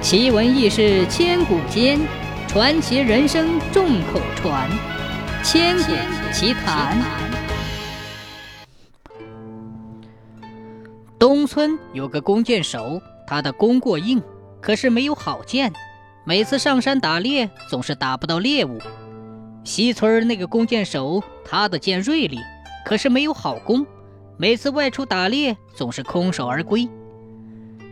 奇闻异事千古间，传奇人生众口传。千古奇谈。东村有个弓箭手，他的弓过硬，可是没有好箭，每次上山打猎总是打不到猎物。西村那个弓箭手，他的箭锐利，可是没有好弓，每次外出打猎总是空手而归。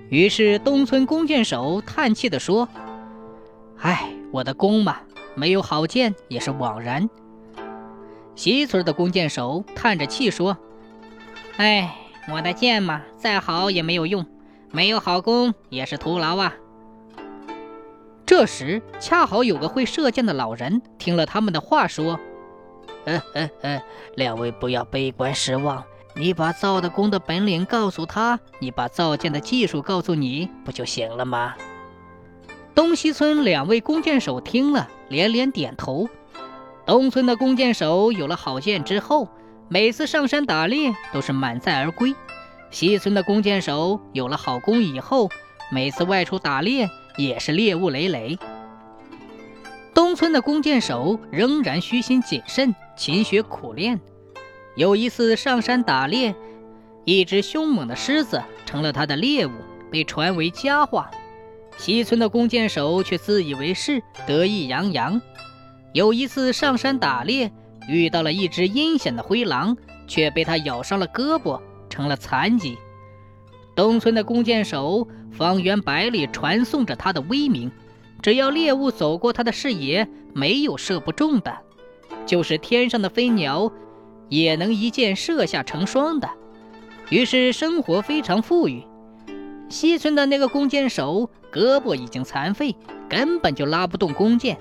于是东村弓箭手叹气地说：“唉，我的弓嘛，没有好箭也是枉然。”西村的弓箭手叹着气说：“唉，我的箭嘛，再好也没有用，没有好弓也是徒劳啊。”这时恰好有个会射箭的老人听了他们的话，说：“呵呵呵，两位不要悲观失望。”你把造的弓的本领告诉他，你把造箭的技术告诉你，不就行了吗？东西村两位弓箭手听了，连连点头。东村的弓箭手有了好箭之后，每次上山打猎都是满载而归；西村的弓箭手有了好弓以后，每次外出打猎也是猎物累累。东村的弓箭手仍然虚心谨慎，勤学苦练。有一次上山打猎，一只凶猛的狮子成了他的猎物，被传为佳话。西村的弓箭手却自以为是，得意洋洋。有一次上山打猎，遇到了一只阴险的灰狼，却被他咬伤了胳膊，成了残疾。东村的弓箭手方圆百里传颂着他的威名，只要猎物走过他的视野，没有射不中的，就是天上的飞鸟。也能一箭射下成双的，于是生活非常富裕。西村的那个弓箭手胳膊已经残废，根本就拉不动弓箭，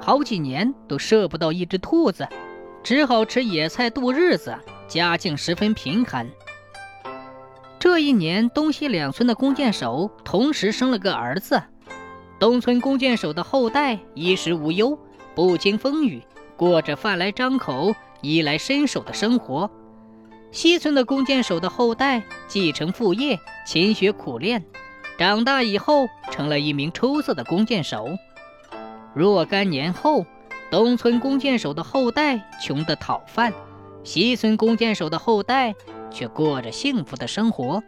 好几年都射不到一只兔子，只好吃野菜度日子，家境十分贫寒。这一年，东西两村的弓箭手同时生了个儿子，东村弓箭手的后代衣食无忧，不经风雨，过着饭来张口。衣来伸手的生活，西村的弓箭手的后代继承父业，勤学苦练，长大以后成了一名出色的弓箭手。若干年后，东村弓箭手的后代穷得讨饭，西村弓箭手的后代却过着幸福的生活。